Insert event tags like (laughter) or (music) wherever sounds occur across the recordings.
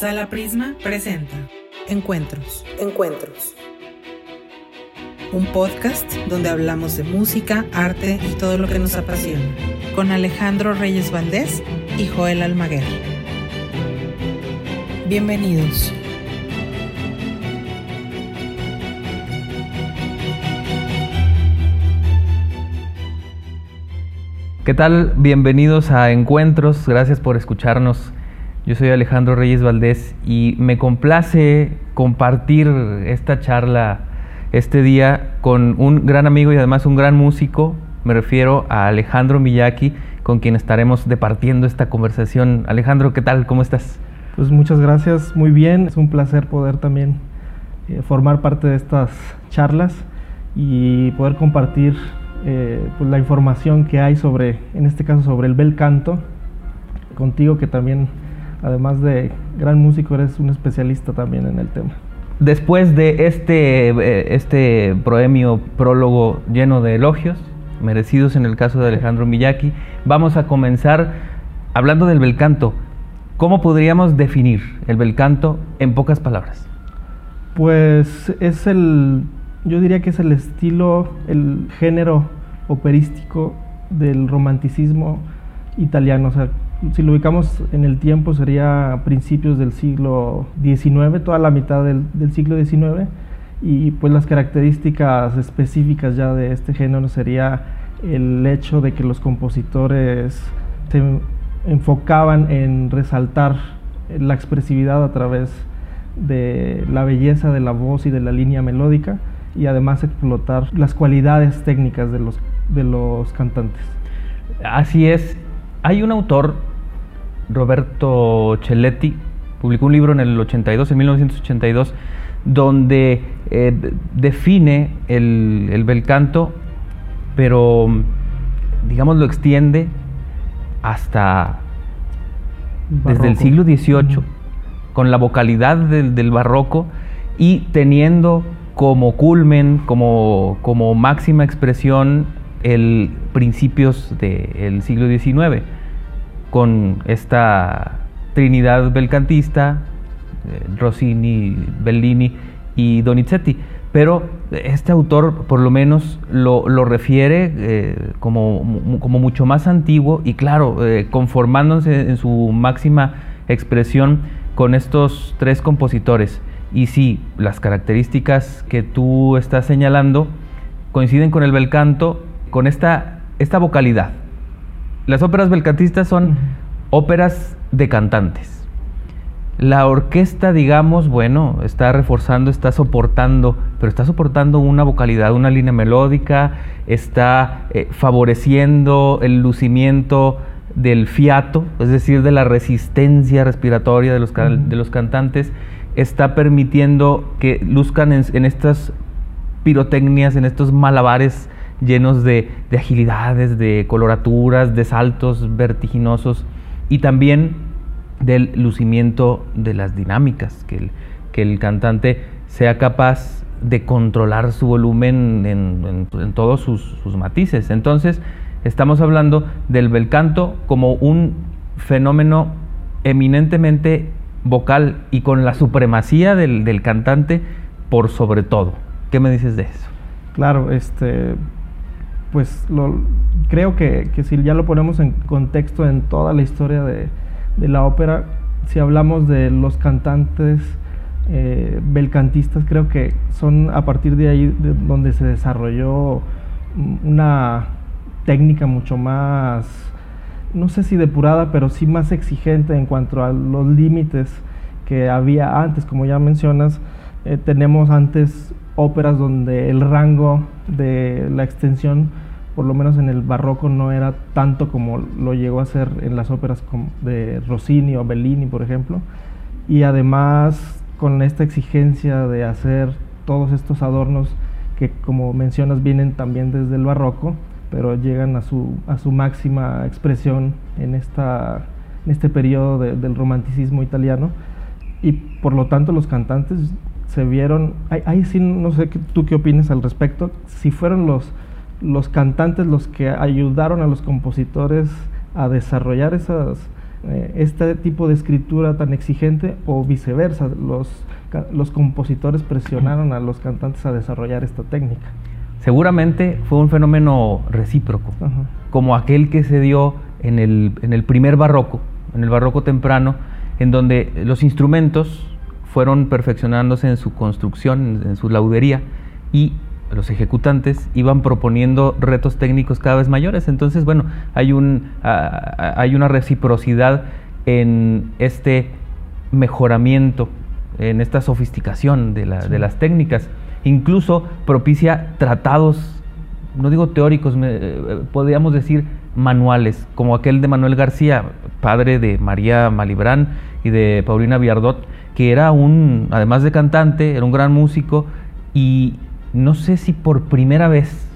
Sala Prisma presenta Encuentros. Encuentros. Un podcast donde hablamos de música, arte y todo lo que nos apasiona. Con Alejandro Reyes Valdés y Joel Almaguer. Bienvenidos. ¿Qué tal? Bienvenidos a Encuentros. Gracias por escucharnos yo soy Alejandro Reyes Valdés y me complace compartir esta charla este día con un gran amigo y además un gran músico. Me refiero a Alejandro Miyaki, con quien estaremos departiendo esta conversación. Alejandro, ¿qué tal? ¿Cómo estás? Pues muchas gracias, muy bien. Es un placer poder también eh, formar parte de estas charlas y poder compartir eh, pues la información que hay sobre, en este caso, sobre el bel canto, contigo que también además de gran músico, eres un especialista también en el tema. Después de este, eh, este proemio prólogo lleno de elogios, merecidos en el caso de Alejandro Miyaki, vamos a comenzar hablando del bel canto. ¿Cómo podríamos definir el bel canto en pocas palabras? Pues es el, yo diría que es el estilo, el género operístico del romanticismo italiano. O sea, si lo ubicamos en el tiempo, sería principios del siglo XIX, toda la mitad del, siglo XIX, y pues las características específicas ya de este género sería el hecho de que los compositores se enfocaban en resaltar la expresividad a través de la belleza de la voz y de la línea melódica y además explotar las cualidades técnicas de los, de los cantantes. Así es. Hay un autor Roberto Celletti publicó un libro en el 82, en 1982, donde eh, define el, el bel canto, pero digamos lo extiende hasta desde el siglo XVIII, con la vocalidad del, barroco y teniendo como culmen, como, como máxima expresión, el principios del siglo XIX con esta trinidad belcantista, eh, Rossini, Bellini y Donizetti. Pero este autor por lo menos lo, refiere eh, como, mucho más antiguo y claro, eh, conformándose en su máxima expresión con estos tres compositores. Y sí, las características que tú estás señalando coinciden con el bel canto, con esta, esta vocalidad, las óperas belcantistas son óperas de cantantes. La orquesta, digamos, bueno, está reforzando, está soportando, pero está soportando una vocalidad, una línea melódica, está eh, favoreciendo el lucimiento del fiato, es decir, de la resistencia respiratoria de los, de los cantantes, está permitiendo que luzcan en estas pirotecnias, en estos malabares llenos de, agilidades, de coloraturas, de saltos vertiginosos y también del lucimiento de las dinámicas, que el, que el cantante sea capaz de controlar su volumen en, todos sus, sus, matices. Entonces, estamos hablando del bel canto como un fenómeno eminentemente vocal y con la supremacía del, del cantante por sobre todo. ¿Qué me dices de eso? Claro, este, pues lo, creo que, si ya lo ponemos en contexto en toda la historia de, la ópera, si hablamos de los cantantes eh, belcantistas, creo que son a partir de ahí donde se desarrolló una técnica mucho más, no sé si depurada, pero sí más exigente en cuanto a los límites que había antes, como ya mencionas, eh, tenemos antes óperas donde el rango de la extensión, por lo menos en el barroco, no era tanto como lo llegó a ser en las óperas de Rossini o Bellini, por ejemplo. Y además con esta exigencia de hacer todos estos adornos que, como mencionas, vienen también desde el barroco, pero llegan a su, a su máxima expresión en, esta, en este periodo del romanticismo italiano. Y por lo tanto los cantantes se vieron, ahí, sí no sé tú qué opinas al respecto, si fueron los, los cantantes los que ayudaron a los compositores a desarrollar esas, eh, este tipo de escritura tan exigente o viceversa, los, los compositores presionaron a los cantantes a desarrollar esta técnica. Seguramente fue un fenómeno recíproco, como aquel que se dio en el, en el primer barroco, en el barroco temprano, en donde los instrumentos fueron perfeccionándose en su construcción, en su laudería, y los ejecutantes iban proponiendo retos técnicos cada vez mayores. Entonces, bueno, hay, un, hay una reciprocidad en este mejoramiento, en esta sofisticación de, de las técnicas. Incluso propicia tratados, no digo teóricos, eh, podríamos decir manuales, como aquel de Manuel García, padre de María Malibrán y de Paulina Viardot, que era un, además de cantante, era un gran músico y no sé si por primera vez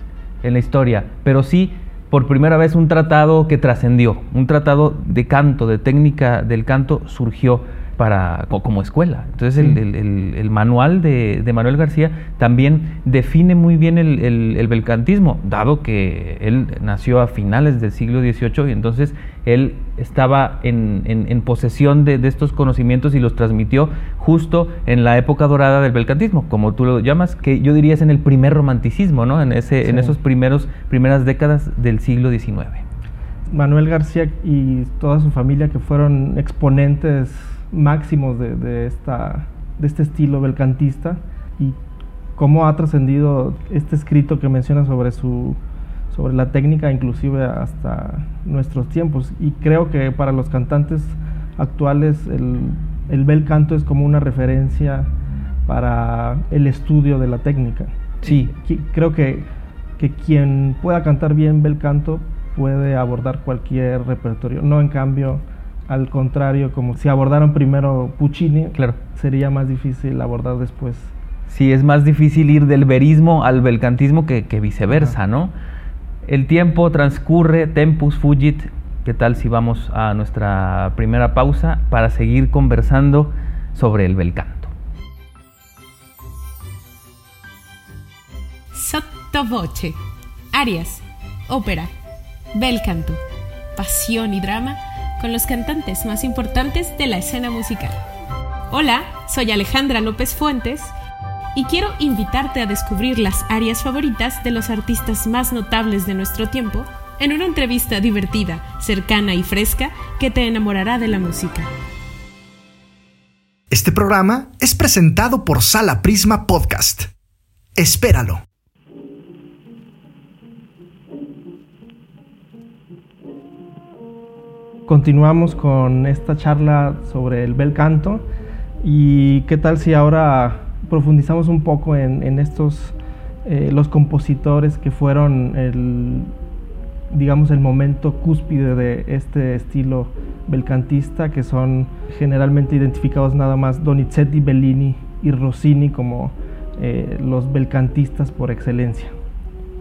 en la historia, pero sí por primera vez un tratado que trascendió, un tratado de canto, de técnica del canto surgió para, como escuela. Entonces el, manual de, Manuel García también define muy bien el, belcantismo, dado que él nació a finales del siglo XVIII y entonces él estaba en, posesión de, estos conocimientos y los transmitió justo en la época dorada del belcantismo, como tú lo llamas, que yo diría es en el primer romanticismo, ¿no? en, ese, en esos primeros, primeras décadas del siglo XIX. Manuel García y toda su familia que fueron exponentes máximos de, esta, de este estilo belcantista y cómo ha trascendido este escrito que menciona sobre su sobre la técnica inclusive hasta nuestros tiempos y creo que para los cantantes actuales el, el bel canto es como una referencia para el estudio de la técnica. Sí. Creo que, que quien pueda cantar bien bel canto puede abordar cualquier repertorio, no en cambio al contrario, como si abordaron primero Puccini, claro. sería más difícil abordar después. Sí, es más difícil ir del verismo al belcantismo que, viceversa, ¿no? El tiempo transcurre, tempus fugit. ¿Qué tal si vamos a nuestra primera pausa para seguir conversando sobre el belcanto? Sottovoce, arias, ópera, belcanto, pasión y drama con los cantantes más importantes de la escena musical. Hola, soy Alejandra López Fuentes y quiero invitarte a descubrir las áreas favoritas de los artistas más notables de nuestro tiempo en una entrevista divertida, cercana y fresca que te enamorará de la música. Este programa es presentado por Sala Prisma Podcast. Espéralo. Continuamos con esta charla sobre el bel canto. Y qué tal si ahora profundizamos un poco en, estos eh, los compositores que fueron el digamos el momento cúspide de este estilo belcantista que son generalmente identificados nada más Donizetti, Bellini y Rossini como eh, los belcantistas por excelencia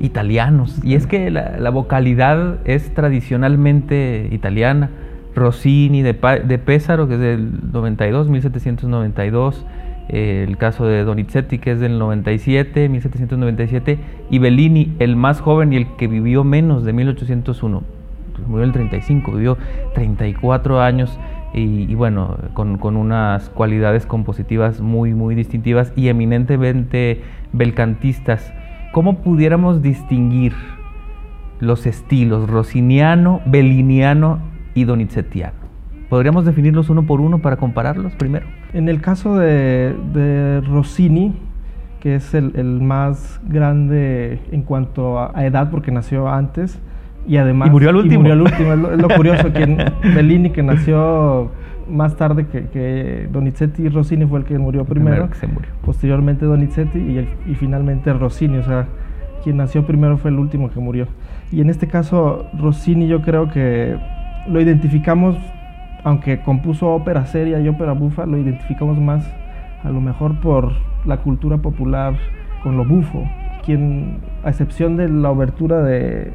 italianos. Y es que la, vocalidad es tradicionalmente italiana. Rossini de, de Pesaro, que es del 92, 1792. Eh, el caso de Donizetti, que es del 97, 1797. Y Bellini, el más joven y el que vivió menos de 1801. Murió el 35, vivió 34 años. Y, bueno, con, con, unas cualidades compositivas muy, muy distintivas y eminentemente belcantistas. ¿Cómo pudiéramos distinguir los estilos rossiniano, belliniano y donizettiano? ¿Podríamos definirlos uno por uno para compararlos primero? En el caso de, Rossini, que es el, más grande en cuanto a, edad porque nació antes y además... Y murió al último. murió al último, es lo, curioso, que (laughs) Bellini que nació más tarde que, Donizetti y Rossini fue el que murió primero. se murió. Posteriormente Donizetti y, y finalmente Rossini. O sea, quien nació primero fue el último que murió. Y en este caso, Rossini yo creo que lo identificamos, aunque compuso ópera seria y ópera bufa, lo identificamos más a lo mejor por la cultura popular con lo bufo, quien, a excepción de la obertura de,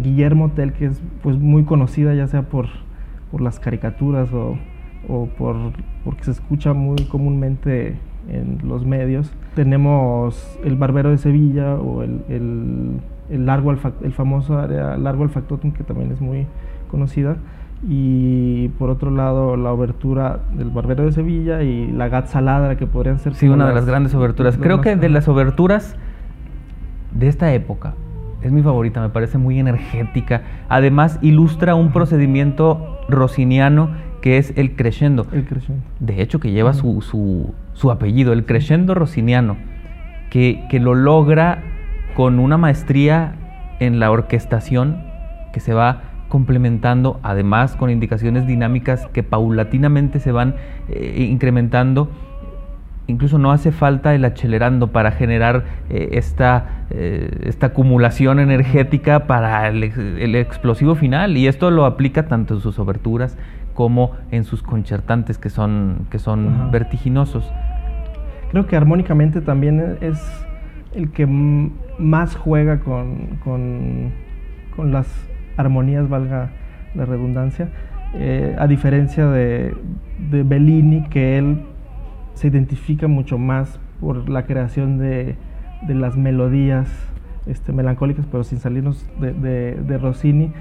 Guillermo Tell, que es pues muy conocida ya sea por, por las caricaturas o, o por, porque se escucha muy comúnmente en los medios. Tenemos el Barbero de Sevilla o el, el, largo el famoso área Largo Alfactotum, que también es muy conocida. Y por otro lado, la obertura del Barbero de Sevilla y la Gatzaladra, que podrían ser. Sí, una de las grandes oberturas. Creo que de las oberturas de esta época, es mi favorita, me parece muy energética. Además, ilustra un procedimiento rossiniano que es el crescendo. El crescendo. De hecho, que lleva su, su, su, apellido, el crescendo rossiniano, que, que lo logra con una maestría en la orquestación que se va complementando, además con indicaciones dinámicas que paulatinamente se van eh, incrementando. Incluso no hace falta el acelerando para generar eh, esta, eh, esta acumulación energética para el, el, explosivo final. Y esto lo aplica tanto en sus oberturas como en sus concertantes que son, que son vertiginosos. Creo que armónicamente también es el que más juega con, con, con las armonías, valga la redundancia, eh, a diferencia de, de, Bellini, que él se identifica mucho más por la creación de, de las melodías este, melancólicas, pero sin salirnos de, de Rossini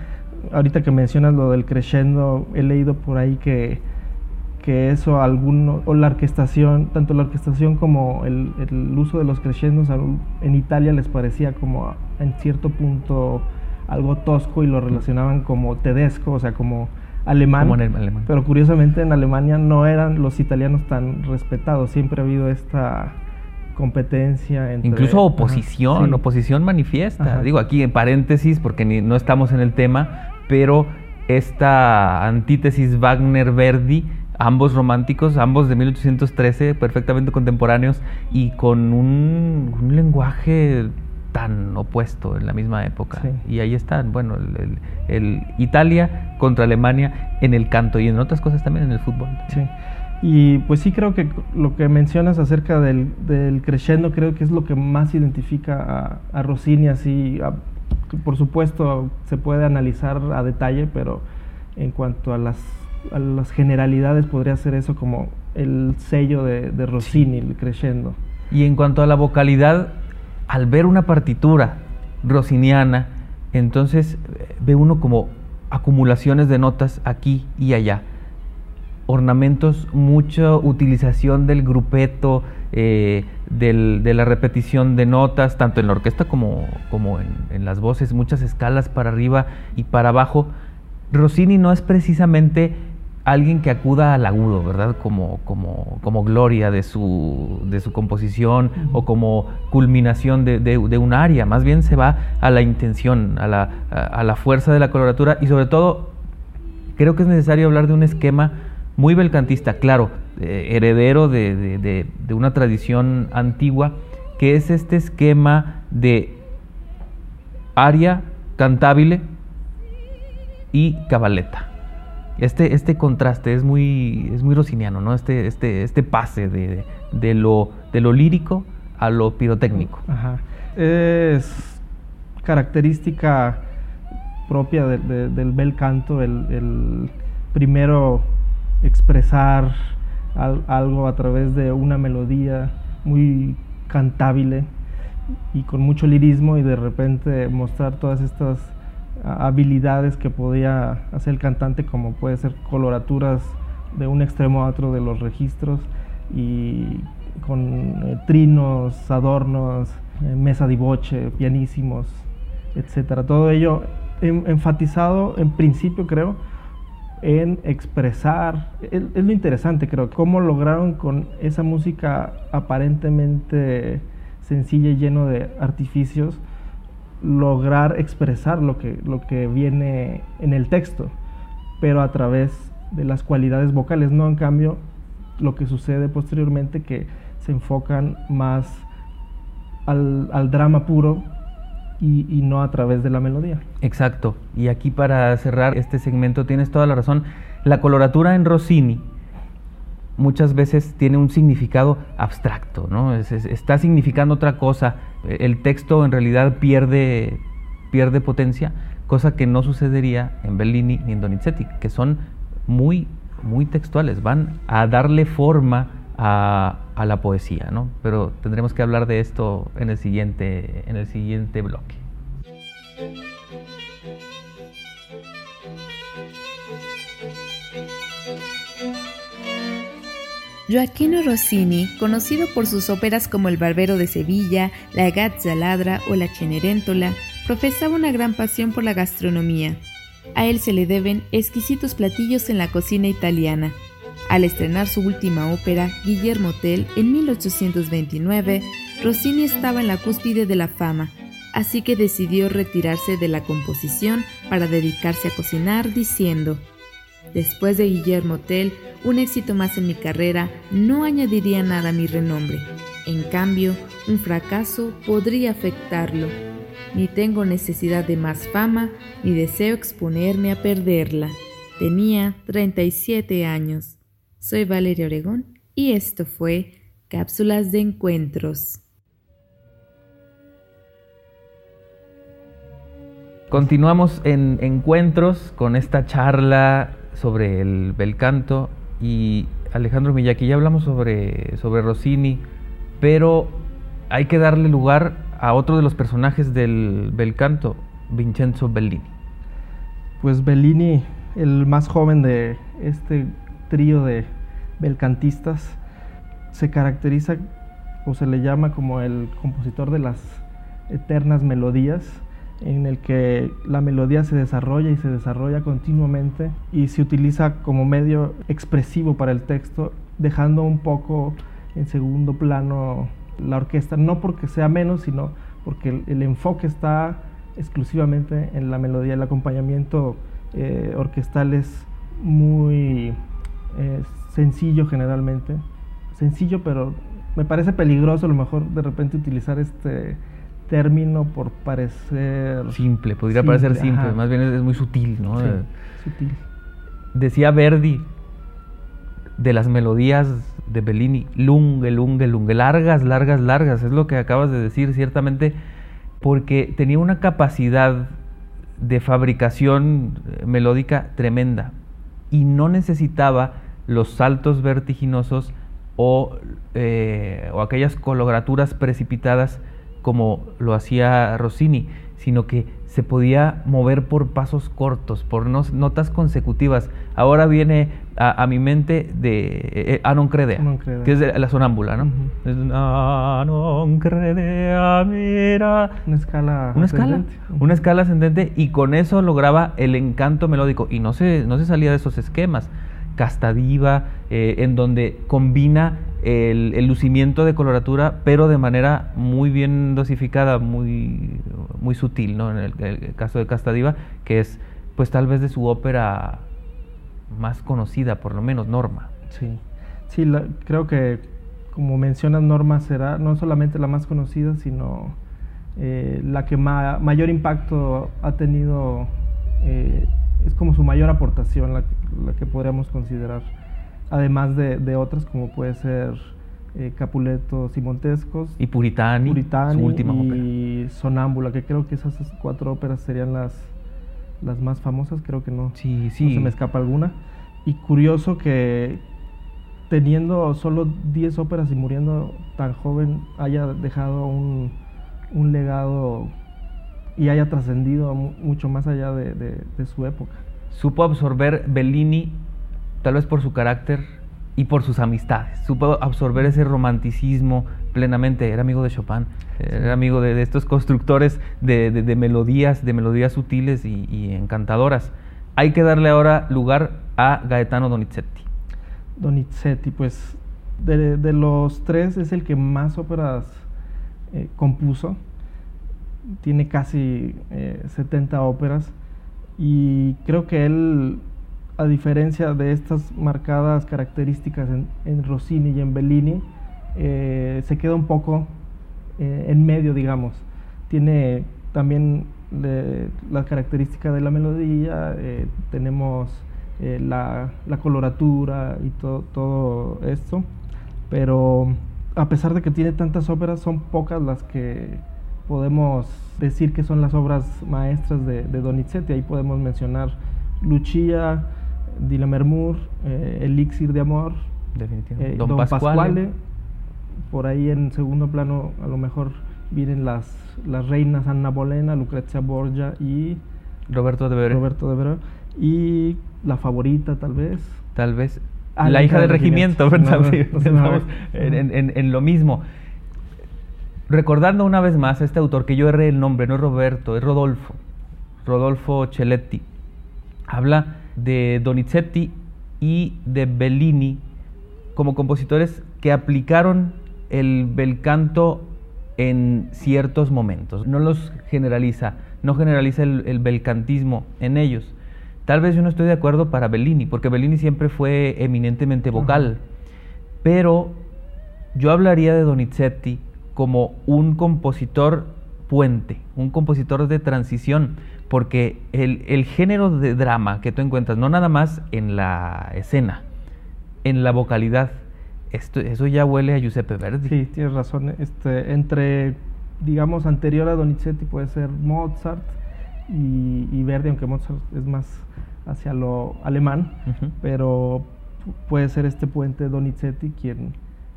ahorita que mencionas lo del crescendo, he leído por ahí que, que eso alguno, o la orquestación, tanto la orquestación como el, el uso de los crescendos en Italia les parecía como en cierto punto algo tosco y lo relacionaban como tedesco, o sea, como alemán. Como en alemán. Pero curiosamente en Alemania no eran los italianos tan respetados, siempre ha habido esta competencia entre... Incluso oposición, oposición manifiesta. Digo aquí en paréntesis porque no estamos en el tema, pero esta antítesis Wagner-Verdi, ambos románticos, ambos de 1813, perfectamente contemporáneos y con un, lenguaje tan opuesto en la misma época. Y ahí están, bueno, el, Italia contra Alemania en el canto y en otras cosas también en el fútbol. Sí. Y pues sí creo que lo que mencionas acerca del, del crescendo creo que es lo que más identifica a, a Rossini así, por supuesto se puede analizar a detalle, pero en cuanto a las, a las generalidades podría ser eso como el sello de, de Rossini, el crescendo. Y en cuanto a la vocalidad, al ver una partitura rossiniana, entonces eh, ve uno como acumulaciones de notas aquí y allá ornamentos, mucha utilización del grupeto, eh, de la repetición de notas, tanto en la orquesta como, como en, las voces, muchas escalas para arriba y para abajo. Rossini no es precisamente alguien que acuda al agudo, ¿verdad? Como, como, como gloria de su, de su composición o como culminación de, de, un área, más bien se va a la intención, a la, a la fuerza de la coloratura y sobre todo creo que es necesario hablar de un esquema muy belcantista, claro, eh, heredero de, una tradición antigua, que es este esquema de aria cantabile y cabaleta. Este, este contraste es muy, es muy rosiniano, ¿no? Este, este, este pase de, lo, de lo lírico a lo pirotécnico. Es característica propia del bel canto, el primero expresar algo a través de una melodía muy cantable y con mucho lirismo y de repente mostrar todas estas habilidades que podía hacer el cantante como puede ser coloraturas de un extremo a otro de los registros y con eh, trinos, adornos, eh, mesa de boche, pianísimos, etcétera. Todo ello enfatizado en principio creo en expresar, es, lo interesante creo, cómo lograron con esa música aparentemente sencilla y lleno de artificios, lograr expresar lo que, lo que viene en el texto, pero a través de las cualidades vocales, no en cambio lo que sucede posteriormente que se enfocan más al, al drama puro y, no a través de la melodía. Exacto. Y aquí para cerrar este segmento tienes toda la razón. La coloratura en Rossini muchas veces tiene un significado abstracto, ¿no? está significando otra cosa. El texto en realidad pierde, pierde potencia, cosa que no sucedería en Bellini ni en Donizetti, que son muy, muy textuales, van a darle forma a, la poesía, ¿no? Pero tendremos que hablar de esto en el siguiente, en el siguiente bloque. Joaquino Rossini, conocido por sus óperas como El Barbero de Sevilla, La Gazza Ladra o La Cenerentola, profesaba una gran pasión por la gastronomía. A él se le deben exquisitos platillos en la cocina italiana. Al estrenar su última ópera, Guillermo Tell, en 1829, Rossini estaba en la cúspide de la fama, así que decidió retirarse de la composición para dedicarse a cocinar diciendo, Después de Guillermo Tell, un éxito más en mi carrera no añadiría nada a mi renombre. En cambio, un fracaso podría afectarlo. Ni tengo necesidad de más fama, ni deseo exponerme a perderla. Tenía 37 años. Soy Valeria Oregón y esto fue Cápsulas de Encuentros. Continuamos en Encuentros con esta charla sobre el bel canto y Alejandro Miyaki, ya hablamos sobre, sobre Rossini, pero hay que darle lugar a otro de los personajes del bel canto, Vincenzo Bellini. Pues Bellini, el más joven de este trío de belcantistas, se caracteriza o se le llama como el compositor de las eternas melodías en el que la melodía se desarrolla y se desarrolla continuamente y se utiliza como medio expresivo para el texto, dejando un poco en segundo plano la orquesta, no porque sea menos, sino porque el, enfoque está exclusivamente en la melodía. El acompañamiento eh, orquestal es muy eh, sencillo generalmente, sencillo, pero me parece peligroso a lo mejor de repente utilizar este término por parecer... Simple, podría parecer simple, más bien es, muy sutil, ¿no? Sí, sutil. Decía Verdi de las melodías de Bellini, lunge, lunge, lunge, largas, largas, largas, es lo que acabas de decir, ciertamente, porque tenía una capacidad de fabricación eh, melódica tremenda y no necesitaba los saltos vertiginosos o, eh, o aquellas colograturas precipitadas como lo hacía Rossini, sino que se podía mover por pasos cortos, por notas consecutivas. Ahora viene a, mi mente de eh, Anon Credea, que es de la sonámbula, ¿no? Anon Credea, mira. Una escala una escala, una escala ascendente y con eso lograba el encanto melódico y no se, no se salía de esos esquemas. Castadiva, eh, en donde combina el, lucimiento de coloratura, pero de manera muy bien dosificada, muy, muy sutil, ¿no? En el, caso de Castadiva, que es pues tal vez de su ópera más conocida, por lo menos, Norma. Sí, sí, creo que como mencionas, Norma será no solamente la más conocida, sino eh, la que mayor impacto ha tenido, eh, es como su mayor aportación, la, la que podríamos considerar además de, otras como puede ser eh, Capuletos y Montescos. Y Puritani, Puritani su última y Sonámbula, que creo que esas cuatro óperas serían las, las más famosas, creo que no, sí, sí. no se me escapa alguna. Y curioso que teniendo solo 10 óperas y muriendo tan joven haya dejado un, un legado y haya trascendido mucho más allá de, de su época. Supo absorber Bellini tal vez por su carácter y por sus amistades. Supo absorber ese romanticismo plenamente. Era amigo de Chopin, era amigo de, estos constructores de, melodías, de melodías sutiles y, encantadoras. Hay que darle ahora lugar a Gaetano Donizetti. Donizetti, pues de, los tres es el que más óperas eh, compuso. Tiene casi 70 eh, óperas y creo que él a diferencia de estas marcadas características en, Rossini y en Bellini, eh, se queda un poco eh, en medio, digamos. Tiene también la característica de la melodía, eh, tenemos eh, la, coloratura y todo esto, pero a pesar de que tiene tantas óperas, son pocas las que podemos decir que son las obras maestras de, Donizetti. Ahí podemos mencionar Lucia, Di Mermur, eh, Elixir de Amor, Don, Pasquale. Por ahí en segundo plano a lo mejor vienen las, las reinas Anna Bolena, Lucrezia Borgia y Roberto de Veré. Roberto de Y la favorita tal vez. Tal vez. Ah, la, hija del regimiento, ¿verdad? en, lo mismo. Recordando una vez más a este autor, que yo erré el nombre, no es Roberto, es Rodolfo. Rodolfo Celetti. Habla de Donizetti y de Bellini como compositores que aplicaron el bel canto en ciertos momentos. No los generaliza, no generaliza el, belcantismo en ellos. Tal vez yo no estoy de acuerdo para Bellini, porque Bellini siempre fue eminentemente vocal, pero yo hablaría de Donizetti como un compositor puente, un compositor de transición, porque el, el, género de drama que tú encuentras, no nada más en la escena, en la vocalidad, esto, eso ya huele a Giuseppe Verdi. Sí, tienes razón. Este, entre, digamos, anterior a Donizetti puede ser Mozart y, Verdi, aunque Mozart es más hacia lo alemán, pero puede ser este puente Donizetti quien,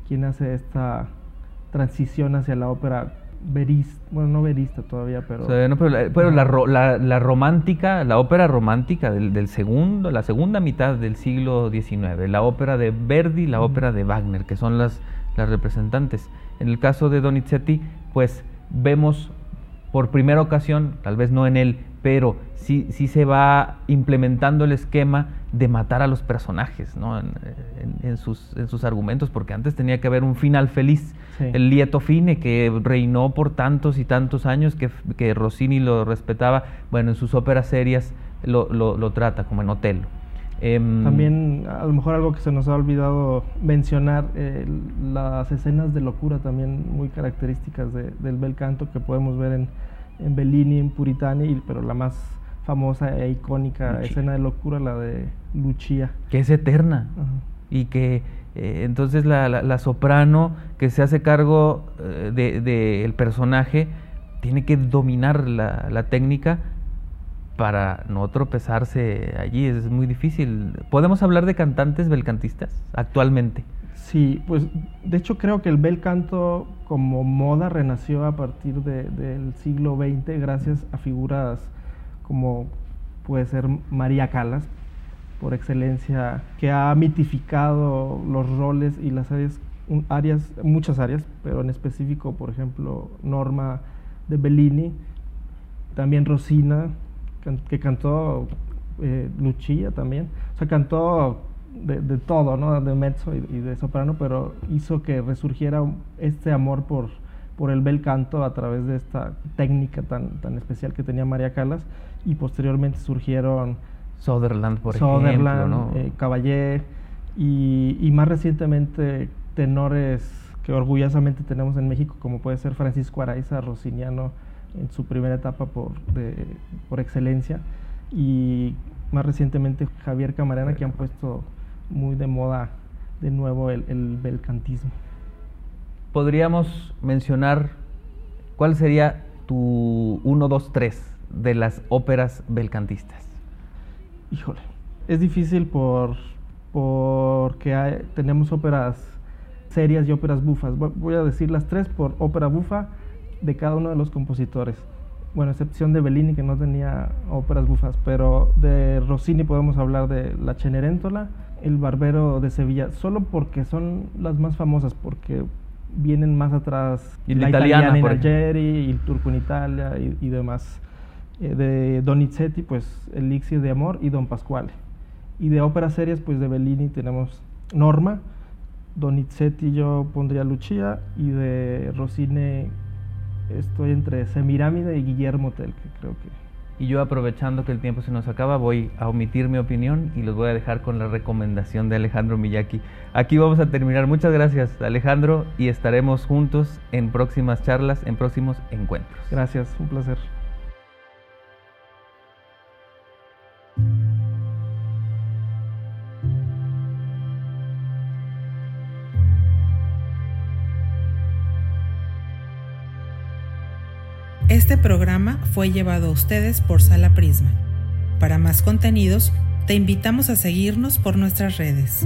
quien hace esta transición hacia la ópera verista, bueno, no verista todavía, pero... pero, la, la, romántica, la ópera romántica del, del, segundo, la segunda mitad del siglo XIX, la ópera de Verdi, la ópera de Wagner, que son las, las representantes. En el caso de Donizetti, pues vemos por primera ocasión, tal vez no en él, pero sí, sí se va implementando el esquema de matar a los personajes ¿no? en, sus, en sus argumentos, porque antes tenía que haber un final feliz. El lieto fine que reinó por tantos y tantos años, que, que Rossini lo respetaba, bueno, en sus óperas serias lo, lo, trata, como en Otelo. Em, también, a lo mejor algo que se nos ha olvidado mencionar, eh, las escenas de locura también muy características del bel canto que podemos ver en, en Bellini, en Puritani, pero la más famosa e icónica escena de locura, la de Lucia. Que es eterna. Y que eh, entonces la, soprano que se hace cargo del eh, de, el personaje tiene que dominar la, técnica para no tropezarse allí. Es muy difícil. ¿Podemos hablar de cantantes belcantistas actualmente? Sí, pues de hecho creo que el bel canto como moda renació a partir del siglo XX gracias a figuras como puede ser María Calas, por excelencia, que ha mitificado los roles y las áreas, áreas, muchas áreas, pero en específico, por ejemplo, Norma de Bellini, también Rosina, que cantó eh, Lucia también, o sea, cantó de, todo, ¿no? De mezzo y, de soprano, pero hizo que resurgiera este amor por, por el bel canto a través de esta técnica tan, tan especial que tenía María Calas y posteriormente surgieron Sutherland, por ejemplo, ¿no? Eh, Caballé y, y, más recientemente tenores que orgullosamente tenemos en México, como puede ser Francisco Araiza, Rossiniano en su primera etapa por, de, por excelencia y más recientemente Javier Camarena que han puesto muy de moda de nuevo el, el belcantismo. Podríamos mencionar cuál sería tu 1, 2, 3 de las óperas belcantistas. Híjole, es difícil por porque tenemos óperas serias y óperas bufas. Voy a decir las tres por ópera bufa de cada uno de los compositores. Bueno, excepción de Bellini que no tenía óperas bufas, pero de Rossini podemos hablar de La Cenerentola, el Barbero de Sevilla, solo porque son las más famosas, porque vienen más atrás y la, italiana, en Algeri, y el turco en Italia y, demás. Eh, de Donizetti, pues Elixir de Amor y Don Pasquale. Y de óperas serias, pues de Bellini tenemos Norma, Donizetti yo pondría Lucia y de Rossini estoy entre Semirámide y Guillermo Tell, que creo que y yo aprovechando que el tiempo se nos acaba, voy a omitir mi opinión y los voy a dejar con la recomendación de Alejandro Miyaki. Aquí vamos a terminar. Muchas gracias Alejandro y estaremos juntos en próximas charlas, en próximos encuentros. Gracias, un placer. Este programa fue llevado a ustedes por Sala Prisma. Para más contenidos, te invitamos a seguirnos por nuestras redes.